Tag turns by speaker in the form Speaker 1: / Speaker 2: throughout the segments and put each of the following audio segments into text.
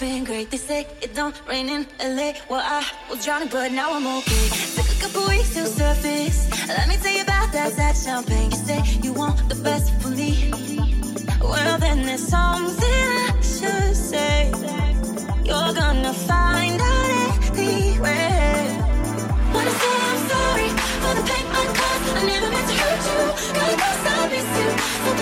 Speaker 1: been great. They say it don't rain in LA. Well, I was drowning, but now I'm okay. Took a couple weeks to surface. Let me tell you about that sad champagne. You say you want the best for me. Well, then there's something I should say. You're gonna find out anyway. Wanna say I'm sorry for the pain I caused. I never meant to hurt you. Gotta go, I miss you.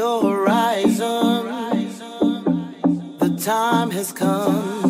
Speaker 2: Your horizon, the time has come.